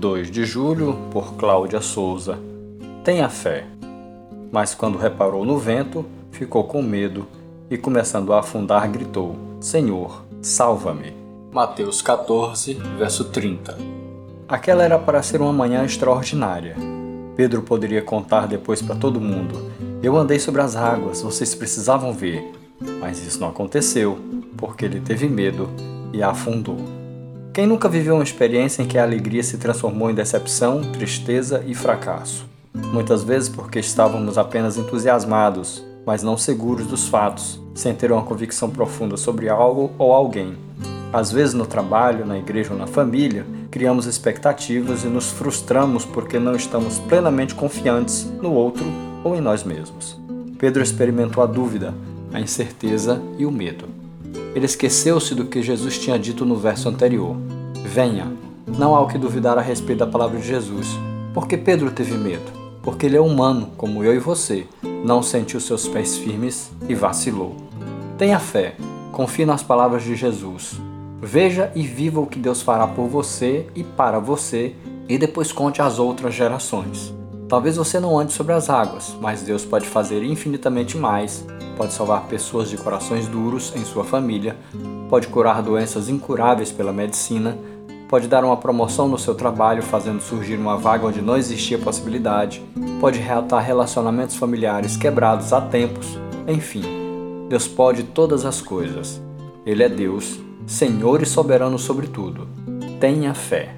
2 de julho, por Cláudia Souza. Tenha fé. Mas quando reparou no vento, ficou com medo e, começando a afundar, gritou: Senhor, salva-me. Mateus 14, verso 30. Aquela era para ser uma manhã extraordinária. Pedro poderia contar depois para todo mundo: Eu andei sobre as águas, vocês precisavam ver. Mas isso não aconteceu, porque ele teve medo e afundou. Quem nunca viveu uma experiência em que a alegria se transformou em decepção, tristeza e fracasso? Muitas vezes porque estávamos apenas entusiasmados, mas não seguros dos fatos, sem ter uma convicção profunda sobre algo ou alguém. Às vezes no trabalho, na igreja ou na família, criamos expectativas e nos frustramos porque não estamos plenamente confiantes no outro ou em nós mesmos. Pedro experimentou a dúvida, a incerteza e o medo. Ele esqueceu-se do que Jesus tinha dito no verso anterior: Venha. Não há o que duvidar a respeito da palavra de Jesus. Porque Pedro teve medo? Porque ele é humano, como eu e você. Não sentiu seus pés firmes e vacilou. Tenha fé, confie nas palavras de Jesus. Veja e viva o que Deus fará por você e para você, e depois conte às outras gerações. Talvez você não ande sobre as águas, mas Deus pode fazer infinitamente mais. Pode salvar pessoas de corações duros em sua família, pode curar doenças incuráveis pela medicina, pode dar uma promoção no seu trabalho, fazendo surgir uma vaga onde não existia possibilidade, pode reatar relacionamentos familiares quebrados há tempos, enfim, Deus pode todas as coisas. Ele é Deus, Senhor e soberano sobre tudo. Tenha fé.